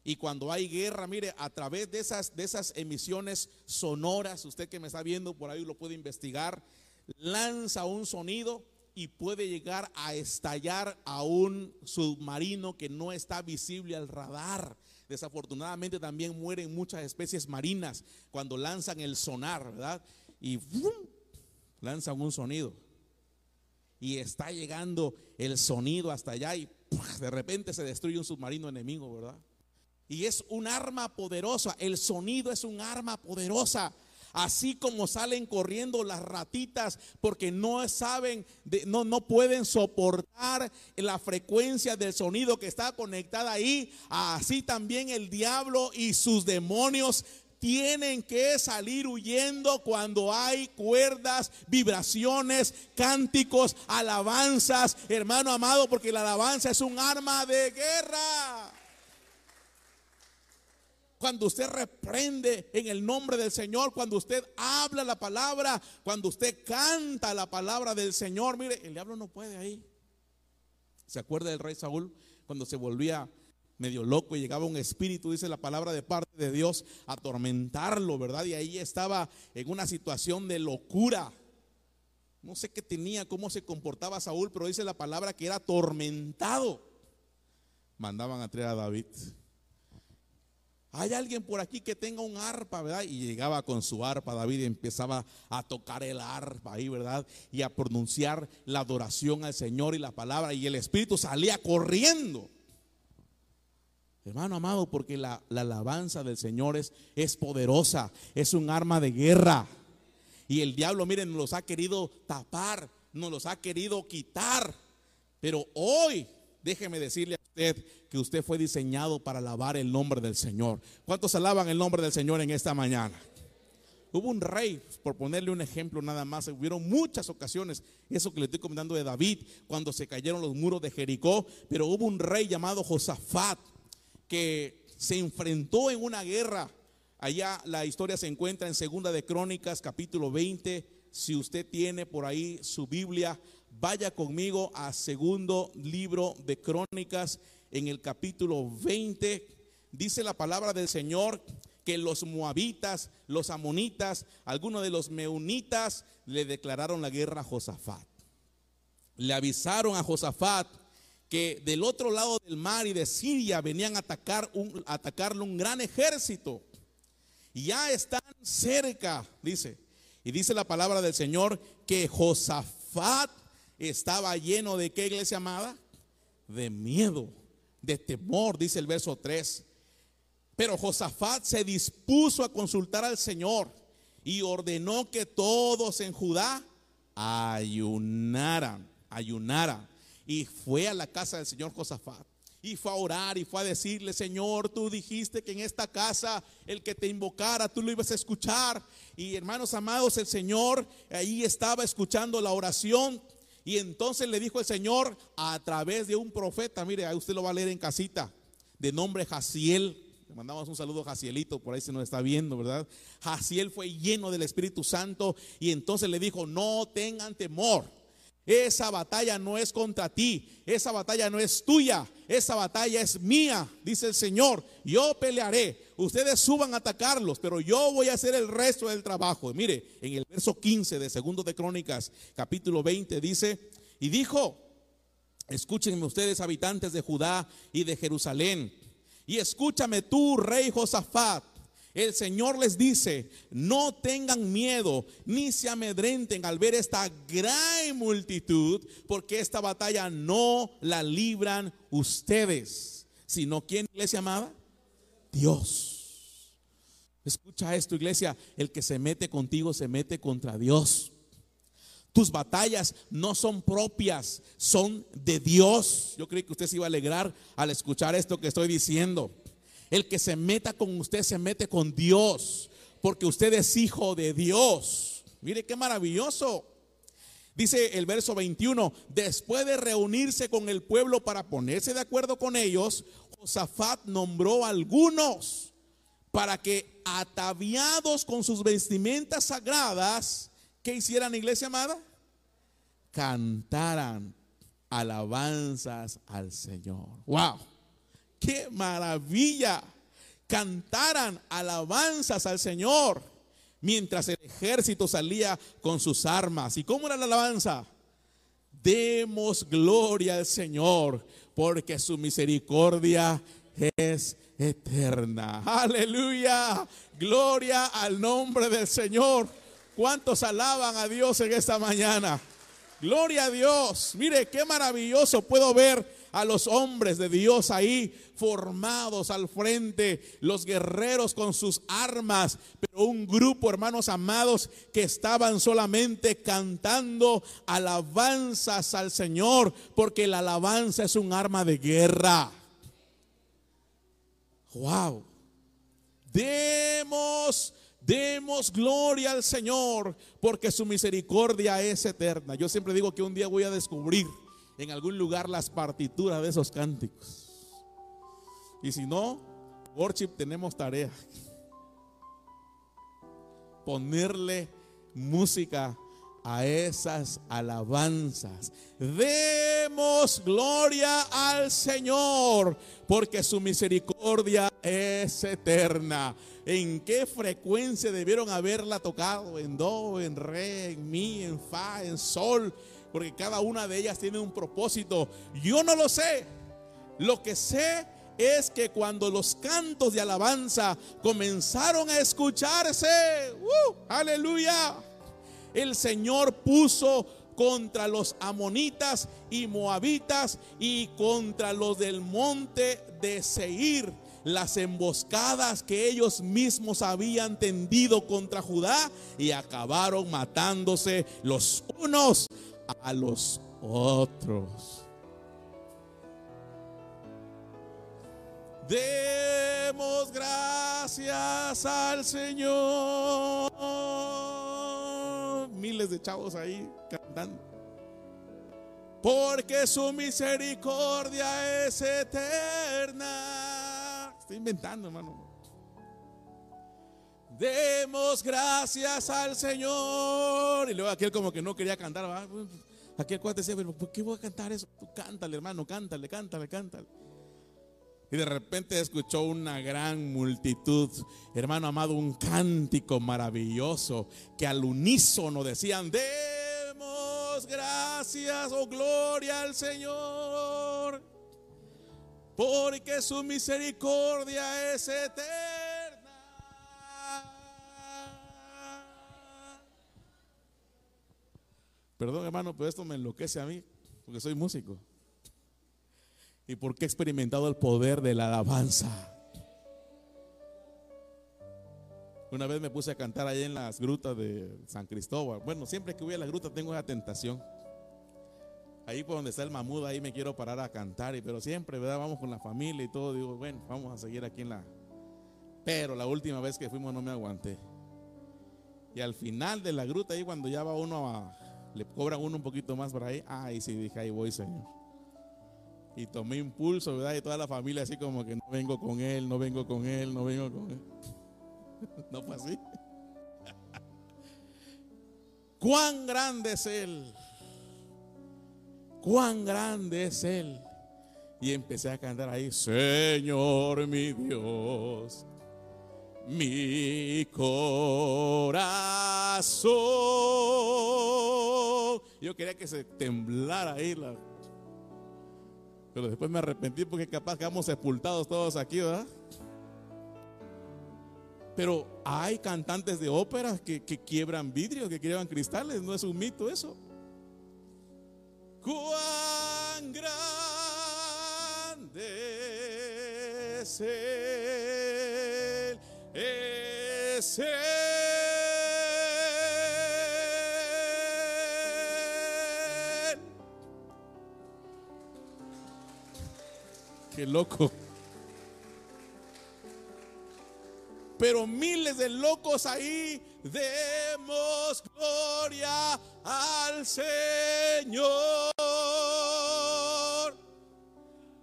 Y cuando hay guerra, mire, a través de esas, de esas emisiones sonoras, usted que me está viendo por ahí lo puede investigar, lanza un sonido y puede llegar a estallar a un submarino que no está visible al radar. Desafortunadamente también mueren muchas especies marinas cuando lanzan el sonar, ¿verdad? Y lanzan un sonido. Y está llegando el sonido hasta allá y de repente se destruye un submarino enemigo, ¿verdad? Y es un arma poderosa, el sonido es un arma poderosa. Así como salen corriendo las ratitas porque no saben, no, no pueden soportar la frecuencia del sonido que está conectada ahí. Así también el diablo y sus demonios tienen que salir huyendo cuando hay cuerdas, vibraciones, cánticos, alabanzas, hermano amado, porque la alabanza es un arma de guerra. Cuando usted reprende en el nombre del Señor, cuando usted habla la palabra, cuando usted canta la palabra del Señor, mire, el diablo no puede ahí. ¿Se acuerda del rey Saúl cuando se volvía medio loco y llegaba un espíritu, dice la palabra de parte de Dios, a atormentarlo, ¿verdad? Y ahí estaba en una situación de locura. No sé qué tenía, cómo se comportaba Saúl, pero dice la palabra que era atormentado. Mandaban a traer a David. Hay alguien por aquí que tenga un arpa, ¿verdad? Y llegaba con su arpa, David y empezaba a tocar el arpa ahí, ¿verdad? Y a pronunciar la adoración al Señor y la palabra. Y el Espíritu salía corriendo. Hermano amado, porque la, alabanza del Señor es, es poderosa, es un arma de guerra. Y el diablo, miren, nos los ha querido tapar, nos los ha querido quitar. Pero hoy, déjeme decirle a usted que usted fue diseñado para alabar el nombre del Señor. ¿Cuántos alaban el nombre del Señor en esta mañana? Hubo un rey, por ponerle un ejemplo nada más, hubieron muchas ocasiones, eso que le estoy comentando de David, cuando se cayeron los muros de Jericó, pero hubo un rey llamado Josafat que se enfrentó en una guerra. Allá la historia se encuentra en Segunda de Crónicas, capítulo 20. Si usted tiene por ahí su Biblia, vaya conmigo a segundo libro de Crónicas, en el capítulo 20, dice la palabra del Señor que los moabitas, los amonitas, algunos de los meunitas le declararon la guerra a Josafat. Le avisaron a Josafat que del otro lado del mar y de Siria venían a, atacar un, atacarle un gran ejército. Ya están cerca, dice. Y dice la palabra del Señor que Josafat estaba lleno de qué iglesia amada? De miedo de temor, dice el verso 3. Pero Josafat se dispuso a consultar al Señor y ordenó que todos en Judá ayunaran, ayunaran. Y fue a la casa del Señor Josafat. Y fue a orar y fue a decirle, Señor, tú dijiste que en esta casa el que te invocara, tú lo ibas a escuchar. Y hermanos amados, el Señor ahí estaba escuchando la oración y entonces le dijo el Señor a través de un profeta, mire, ahí usted lo va a leer en casita, de nombre Jaciel. Le mandamos un saludo a Jacielito, por ahí se nos está viendo, ¿verdad? Jaciel fue lleno del Espíritu Santo y entonces le dijo, no tengan temor. Esa batalla no es contra ti, esa batalla no es tuya, esa batalla es mía, dice el Señor. Yo pelearé, ustedes suban a atacarlos, pero yo voy a hacer el resto del trabajo. Mire, en el verso 15 de Segundo de Crónicas, capítulo 20, dice, y dijo, escúchenme ustedes habitantes de Judá y de Jerusalén, y escúchame tú, rey Josafat el Señor les dice, no tengan miedo ni se amedrenten al ver esta gran multitud, porque esta batalla no la libran ustedes, Sino quién, iglesia amada? Dios. Escucha esto, iglesia. El que se mete contigo se mete contra Dios. Tus batallas no son propias, son de Dios. Yo creí que usted se iba a alegrar al escuchar esto que estoy diciendo. El que se meta con usted se mete con Dios, porque usted es hijo de Dios. Mire qué maravilloso. Dice el verso 21, después de reunirse con el pueblo para ponerse de acuerdo con ellos, Josafat nombró a algunos para que ataviados con sus vestimentas sagradas, ¿qué hicieran iglesia amada? Cantaran alabanzas al Señor. ¡Wow! ¡Qué maravilla! Cantaran alabanzas al Señor mientras el ejército salía con sus armas. ¿Y cómo era la alabanza? Demos gloria al Señor, porque su misericordia es eterna. Aleluya. Gloria al nombre del Señor. ¿Cuántos alaban a Dios en esta mañana? Gloria a Dios. Mire qué maravilloso puedo ver a los hombres de Dios ahí formados al frente, los guerreros con sus armas, pero un grupo, hermanos amados, que estaban solamente cantando alabanzas al Señor, porque la alabanza es un arma de guerra. Wow. Demos Demos gloria al Señor porque su misericordia es eterna. Yo siempre digo que un día voy a descubrir en algún lugar las partituras de esos cánticos. Y si no, worship tenemos tarea. Ponerle música a esas alabanzas. Demos gloria al Señor, porque su misericordia es eterna. ¿En qué frecuencia debieron haberla tocado? En do, en re, en mi, en fa, en sol porque cada una de ellas tiene un propósito. Yo no lo sé. Lo que sé es que cuando los cantos de alabanza comenzaron a escucharse, ¡uh! aleluya, el Señor puso contra los amonitas y moabitas y contra los del monte de Seir las emboscadas que ellos mismos habían tendido contra Judá y acabaron matándose los unos a los otros. Demos gracias al Señor. Miles de chavos ahí cantando. Porque su misericordia es eterna. Estoy inventando, hermano. Demos gracias al Señor. Y luego aquel como que no quería cantar. Aquel cuate decía, pero ¿por qué voy a cantar eso? Tú cántale, hermano, cántale, cántale, cántale. Y de repente escuchó una gran multitud, hermano amado, un cántico maravilloso que al unísono decían, demos gracias o oh gloria al Señor, porque su misericordia es eterna. Perdón, hermano, pero esto me enloquece a mí, porque soy músico. Y porque he experimentado el poder de la alabanza. Una vez me puse a cantar ahí en las grutas de San Cristóbal. Bueno, siempre que voy a la gruta tengo esa tentación. Ahí por donde está el mamud, ahí me quiero parar a cantar. Pero siempre, ¿verdad? Vamos con la familia y todo. Digo, bueno, vamos a seguir aquí en la... Pero la última vez que fuimos no me aguanté. Y al final de la gruta, ahí cuando ya va uno a, le cobran uno un poquito más por ahí. Ay, sí, dije, ahí voy, Señor. Y tomé impulso, ¿verdad? Y toda la familia así como que no vengo con él, no vengo con él, no vengo con él. *laughs* no fue así. *laughs* Cuán grande es Él. Cuán grande es Él. Y empecé a cantar ahí, Señor mi Dios, mi corazón. Yo quería que se temblara ahí la... Pero después me arrepentí porque capaz quedamos sepultados todos aquí, ¿verdad? Pero hay cantantes de ópera que, que quiebran vidrios, que quiebran cristales, no es un mito eso. Cuán grande es Él, es Él. Qué loco. Pero miles de locos ahí demos gloria al Señor.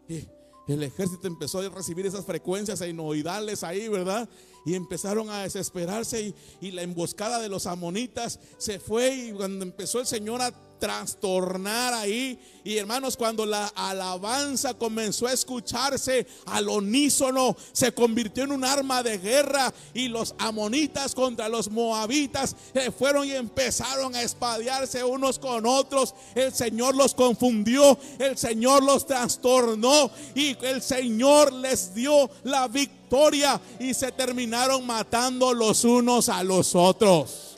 Y el ejército empezó a recibir esas frecuencias enoidales ahí, ¿verdad? Y empezaron a desesperarse y, y la emboscada de los amonitas se fue y cuando empezó el Señor a trastornar ahí. Y hermanos, cuando la alabanza comenzó a escucharse al unísono, se convirtió en un arma de guerra. Y los amonitas contra los moabitas eh, fueron y empezaron a espadearse unos con otros. El Señor los confundió, el Señor los trastornó y el Señor les dio la victoria y se terminaron matando los unos a los otros.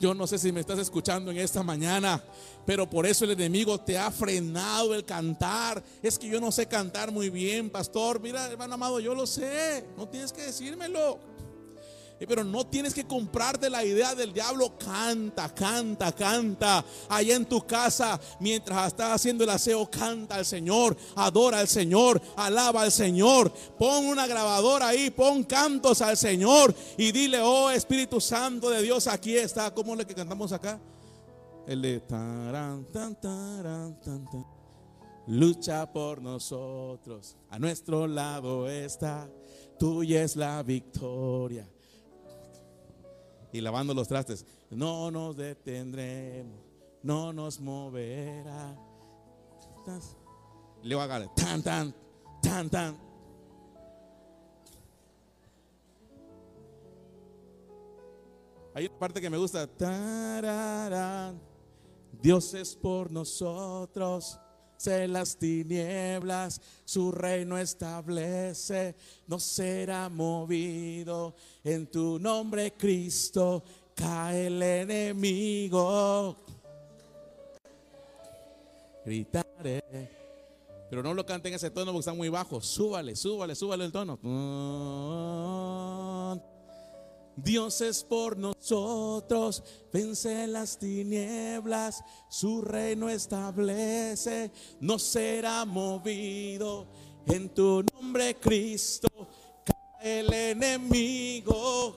Yo no sé si me estás escuchando en esta mañana, pero por eso el enemigo te ha frenado el cantar. Es que yo no sé cantar muy bien, pastor. Mira, hermano amado, yo lo sé. No tienes que decírmelo. Pero no tienes que comprarte la idea del diablo. Canta, canta, canta. Allá en tu casa, mientras estás haciendo el aseo, canta al Señor, adora al Señor, alaba al Señor. Pon una grabadora ahí, pon cantos al Señor y dile, oh Espíritu Santo de Dios, aquí está. ¿Cómo es lo que cantamos acá? El de taran, tan, taran, tan, tan. Lucha por nosotros, a nuestro lado está, tuya es la victoria y lavando los trastes. No nos detendremos, no nos moverá. Le voy a agarrar, tan, tan, tan, tan. Hay una parte que me gusta. Dios es por nosotros se las tinieblas, su reino establece, no será movido. En tu nombre, Cristo, cae el enemigo. Gritaré. Pero no lo canten en ese tono porque está muy bajo. Súbale, súbale, súbale el tono. Dios es por nosotros, vence las tinieblas, su reino establece, no será movido. En tu nombre, Cristo, cae el enemigo.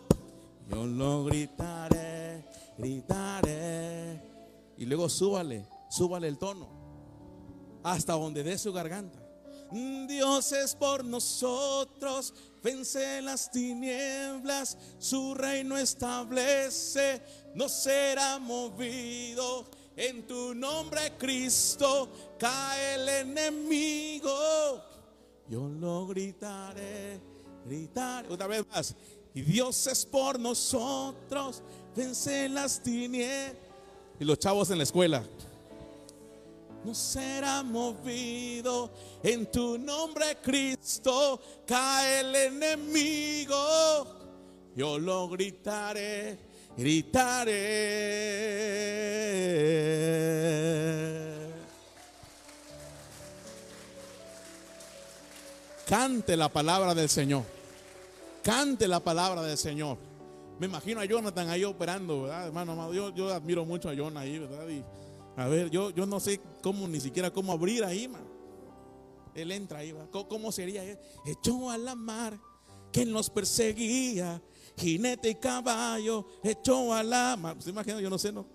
Yo lo gritaré, gritaré. Y luego súbale, súbale el tono, hasta donde dé su garganta. Dios es por nosotros, vence las tinieblas, su reino establece, no será movido. En tu nombre, Cristo, cae el enemigo. Yo lo gritaré, gritaré. Otra vez más. Y Dios es por nosotros, vence las tinieblas. Y los chavos en la escuela no será movido. En tu nombre, Cristo, cae el enemigo. Yo lo gritaré, gritaré. Cante la palabra del Señor. Cante la palabra del Señor. Me imagino a Jonathan ahí operando, ¿verdad, hermano yo admiro mucho a Jonathan ahí, ¿verdad? Y, a ver, yo, yo no sé cómo, ni siquiera cómo abrir ahí, man. Él entra ahí, ¿va? ¿Cómo sería? Echó a la mar que nos perseguía, jinete y caballo, echó a la mar. ¿Se imagina? Yo no sé, ¿no?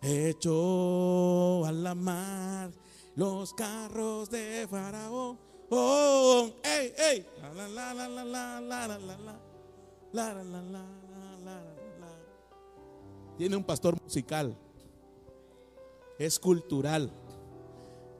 Echó a la mar los carros de Faraón. Oh, ey, ey. La la la la la la la la la la la la la la la Tiene un pastor musical es cultural.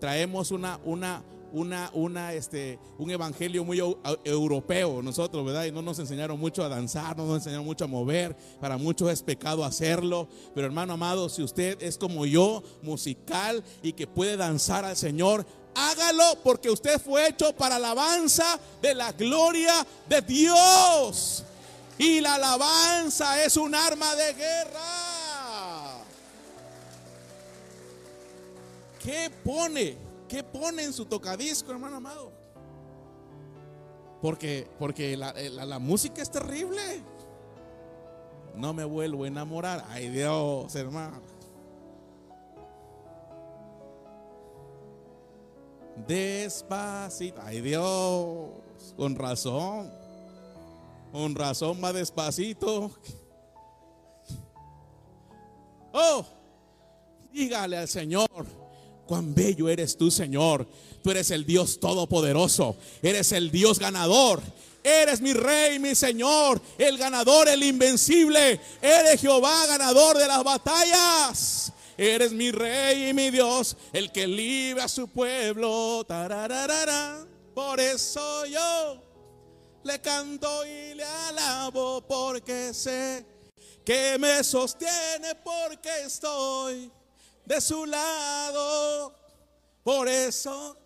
Traemos una, una, una, una, este, un evangelio muy europeo nosotros, ¿verdad? Y no nos enseñaron mucho a danzar, no nos enseñaron mucho a mover. Para muchos es pecado hacerlo. Pero hermano amado, si usted es como yo, musical y que puede danzar al Señor, hágalo porque usted fue hecho para alabanza de la gloria de Dios. Y la alabanza es un arma de guerra. ¿Qué pone? qué pone en su tocadisco, hermano amado? Porque, porque la, eh, la, música es terrible. No me vuelvo a enamorar. Ay Dios, hermano. Despacito. Ay Dios. Con razón. Con razón más despacito. Oh, dígale al Señor, cuán bello eres tú, Señor. Tú eres el Dios todopoderoso. Eres el Dios ganador. Eres mi rey, mi Señor, el ganador, el invencible. Eres Jehová, ganador de las batallas. Eres mi rey y mi Dios, el que libra a su pueblo. Por eso yo le canto y le alabo porque sé que me sostiene porque estoy de su lado. Por eso.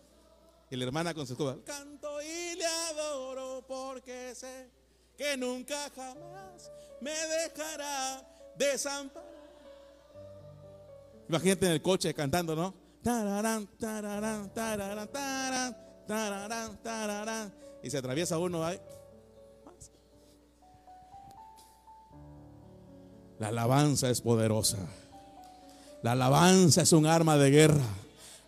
Y la hermana con su canto y le adoro porque sé que nunca jamás me dejará desamparar. Imagínate en el coche cantando, ¿no? Tararán, tararán, tararán, tararán, tararán. Y se atraviesa uno. La alabanza es poderosa. La alabanza es un arma de guerra.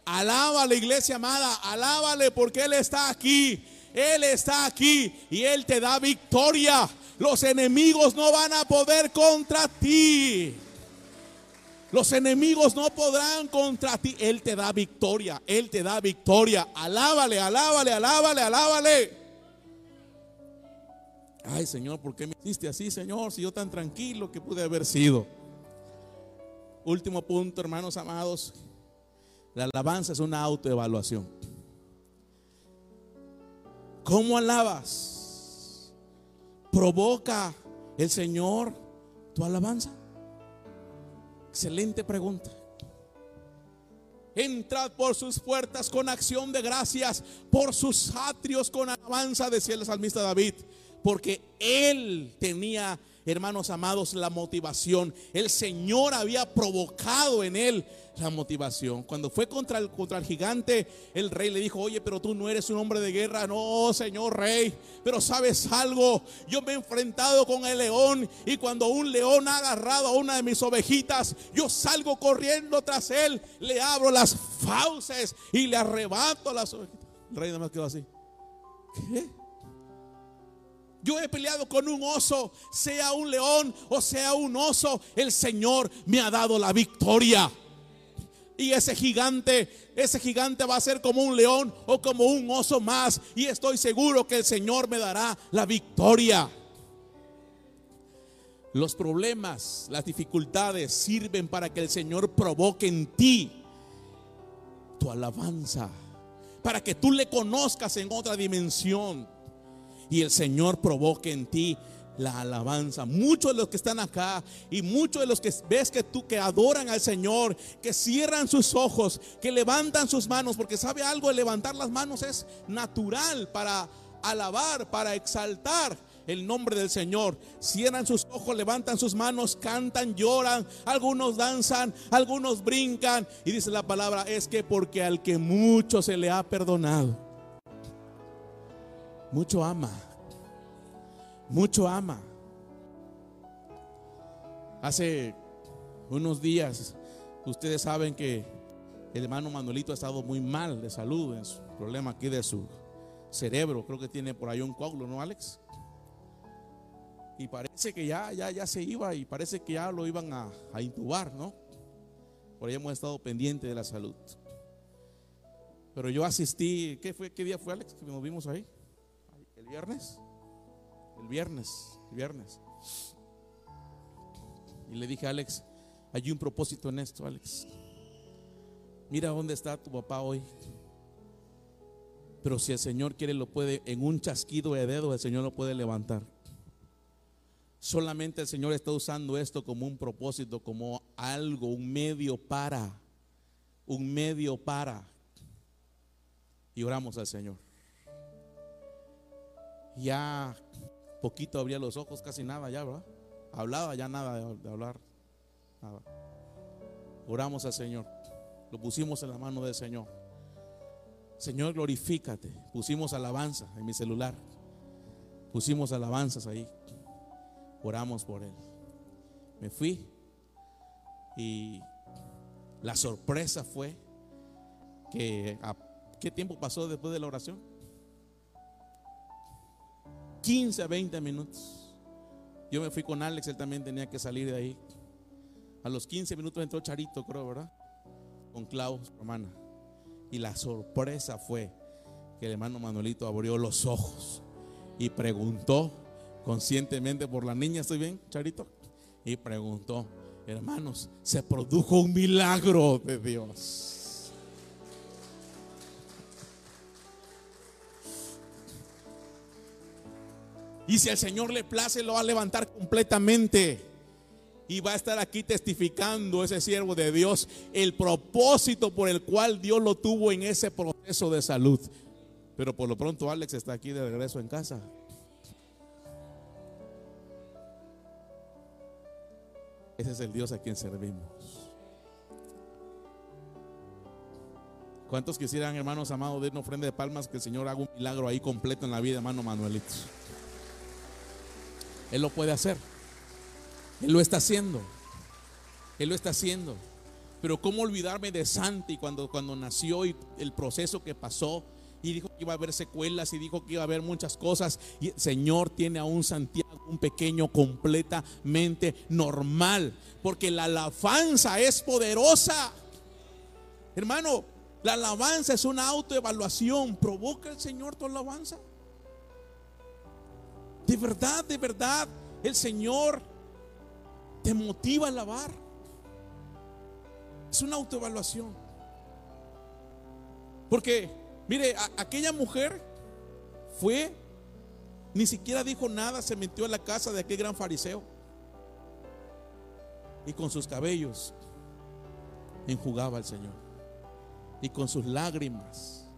Alaba a la iglesia amada, alábale porque Él está aquí. Él está aquí y Él te da victoria. Los enemigos no van a poder contra ti. Los enemigos no podrán contra ti. Él te da victoria. Él te da victoria. Alábale, alábale, alábale, alábale. Ay, Señor, ¿por qué me hiciste así, Señor? Si yo tan tranquilo que pude haber sido. Último punto, hermanos amados. La alabanza es una autoevaluación. ¿Cómo alabas? ¿Provoca el Señor tu alabanza? Excelente pregunta. Entrad por sus puertas con acción de gracias, por sus atrios con alabanza, decía el salmista David, porque él tenía hermanos amados, la motivación. El Señor había provocado en él la motivación. Cuando fue contra el, contra el gigante, el rey le dijo, oye, pero tú no eres un hombre de guerra. No, señor rey, pero sabes algo, yo me he enfrentado con el león y cuando un león ha agarrado a una de mis ovejitas, yo salgo corriendo tras él, le abro las fauces y le arrebato las ovejitas. El rey nada más quedó así. ¿Qué? Yo he peleado con un oso, sea un león o sea un oso. El Señor me ha dado la victoria. Y ese gigante, ese gigante va a ser como un león o como un oso más. Y estoy seguro que el Señor me dará la victoria. Los problemas, las dificultades sirven para que el Señor provoque en ti tu alabanza. Para que tú le conozcas en otra dimensión y el Señor provoque en ti la alabanza. Muchos de los que están acá y muchos de los que ves que tú que adoran al Señor, que cierran sus ojos, que levantan sus manos, porque sabe algo, levantar las manos es natural para alabar, para exaltar el nombre del Señor. Cierran sus ojos, levantan sus manos, cantan, lloran, algunos danzan, algunos brincan. Y dice la palabra, es que porque al que mucho se le ha perdonado mucho ama. Mucho ama. Hace unos días, ustedes saben que el hermano Manuelito ha estado muy mal de salud, en su problema aquí de su cerebro. Creo que tiene por ahí un coágulo, ¿no, Alex? Y parece que ya, ya, ya se iba y parece que ya lo iban a, a intubar, ¿no? Por ahí hemos estado pendientes de la salud. Pero yo asistí, ¿qué fue? ¿Qué día fue, Alex? Que nos vimos ahí viernes? El viernes, el viernes. Y le dije a Alex, hay un propósito en esto, Alex. Mira dónde está tu papá hoy. Pero si el Señor quiere, lo puede, en un chasquido de dedo, el Señor lo puede levantar. Solamente el Señor está usando esto como un propósito, como algo, un medio para, un medio para. Y oramos al Señor ya poquito abría los ojos, casi nada ya, ¿verdad? Hablaba ya nada de, hablar, nada. Oramos al Señor, lo pusimos en la mano del Señor. Señor, glorifícate. Pusimos alabanza en mi celular. Pusimos alabanzas ahí. Oramos por él. Me fui y la sorpresa fue que ¿qué tiempo pasó después de la oración? 15 a 20 minutos. Yo me fui con Alex, él también tenía que salir de ahí. A los 15 minutos entró Charito, creo, ¿verdad? Con Klaus, hermana. Y la sorpresa fue que el hermano Manuelito abrió los ojos y preguntó conscientemente por la niña, ¿estoy bien, Charito? Y preguntó, hermanos, se produjo un milagro de Dios. Y si el Señor le place, lo va a levantar completamente. Y va a estar aquí testificando ese siervo de Dios el propósito por el cual Dios lo tuvo en ese proceso de salud. Pero por lo pronto Alex está aquí de regreso en casa. Ese es el Dios a quien servimos. ¿Cuántos quisieran, hermanos amados, de una ofrenda de palmas que el Señor haga un milagro ahí completo en la vida, hermano Manuelito? Él lo puede hacer. Él lo está haciendo. Él lo está haciendo. Pero ¿cómo olvidarme de Santi cuando, cuando nació y el proceso que pasó? Y dijo que iba a haber secuelas y dijo que iba a haber muchas cosas. Y el Señor tiene a un Santiago, un pequeño completamente normal. Porque la alabanza es poderosa. Hermano, la alabanza es una autoevaluación. ¿Provoca el Señor tu alabanza? De verdad, de verdad, el Señor te motiva a alabar. Es una autoevaluación. Porque, mire, aquella mujer fue, ni siquiera dijo nada, se metió a la casa de aquel gran fariseo. Y con sus cabellos enjugaba al Señor. Y con sus lágrimas.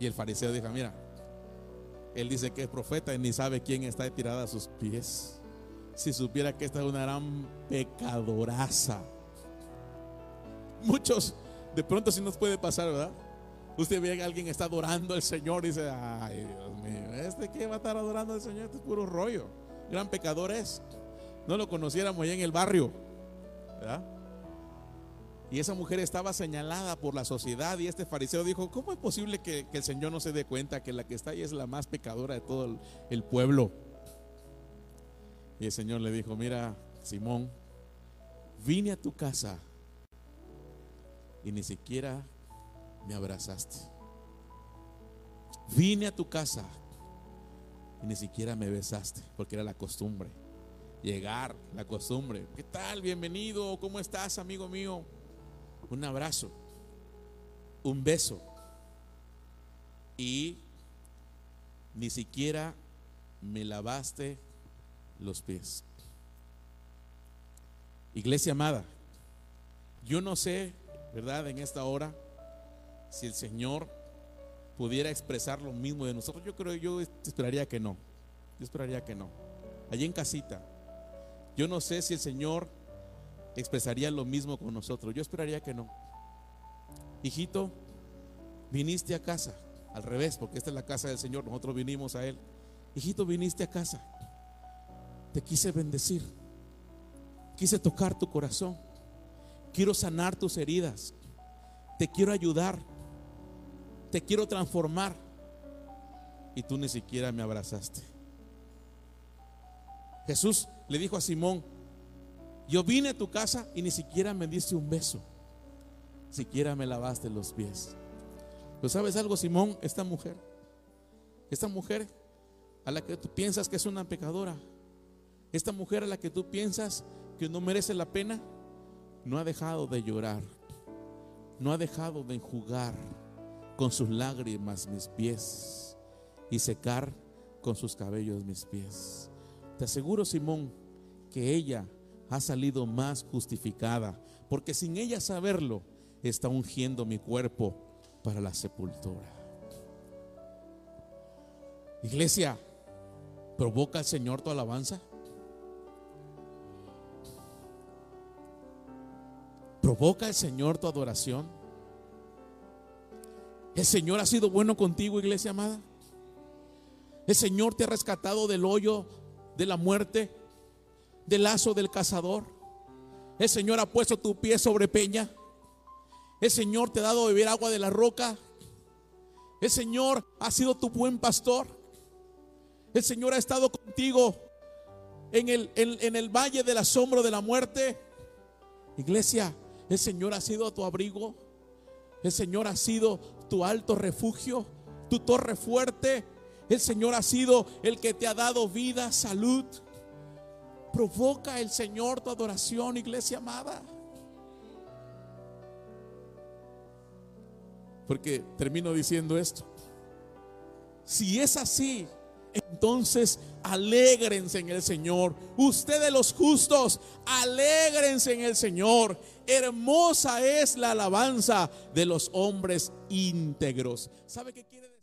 Y el fariseo dijo, mira, él dice que es profeta y ni sabe quién está tirada a sus pies si supiera que esta es una gran pecadoraza. Muchos, de pronto si nos puede pasar, ¿verdad? Usted ve que alguien está adorando al Señor y dice, ay Dios mío, ¿este que va a estar adorando al Señor? Este es puro rollo. Gran pecador es. No lo conociéramos allá en el barrio, ¿verdad? Y esa mujer estaba señalada por la sociedad y este fariseo dijo, ¿cómo es posible que, el Señor no se dé cuenta que la que está ahí es la más pecadora de todo el pueblo? Y el Señor le dijo, mira, Simón, vine a tu casa y ni siquiera me abrazaste. Vine a tu casa y ni siquiera me besaste, porque era la costumbre. Llegar, la costumbre. ¿Qué tal? Bienvenido. ¿Cómo estás, amigo mío? Un abrazo, un beso. Y ni siquiera me lavaste los pies. Iglesia amada, yo no sé, ¿verdad? En esta hora, si el Señor pudiera expresar lo mismo de nosotros. Yo creo, yo esperaría que no. Yo esperaría que no. Allí en casita, yo no sé si el Señor expresaría lo mismo con nosotros. Yo esperaría que no. Hijito, viniste a casa. Al revés, porque esta es la casa del Señor. Nosotros vinimos a Él. Hijito, viniste a casa te quise bendecir. Quise tocar tu corazón. Quiero sanar tus heridas. Te quiero ayudar. Te quiero transformar. Y tú ni siquiera me abrazaste. Jesús le dijo a Simón, yo vine a tu casa y ni siquiera me diste un beso. Siquiera me lavaste los pies. Pero sabes algo, Simón, esta mujer, esta mujer a la que tú piensas que es una pecadora, esta mujer a la que tú piensas que no merece la pena, no ha dejado de llorar, no ha dejado de enjugar con sus lágrimas mis pies y secar con sus cabellos mis pies. Te aseguro, Simón, que ella ha salido más justificada, porque sin ella saberlo, está ungiendo mi cuerpo para la sepultura. Iglesia, ¿provoca al Señor tu alabanza? ¿Provoca el Señor tu adoración? El Señor ha sido bueno contigo, iglesia amada. El Señor te ha rescatado del hoyo de la muerte, del lazo del cazador. El Señor ha puesto tu pie sobre peña. El Señor te ha dado beber agua de la roca. El Señor ha sido tu buen pastor. El Señor ha estado contigo en el, en el valle del asombro de la muerte. Iglesia, el Señor ha sido tu abrigo. El Señor ha sido tu alto refugio, tu torre fuerte. El Señor ha sido el que te ha dado vida, salud. Provoca el Señor tu adoración, iglesia amada. Porque termino diciendo esto. Si es así, entonces alégrense en el Señor. Ustedes los justos, alégrense en el Señor. Hermosa es la alabanza de los hombres íntegros. ¿Sabe qué quiere decir?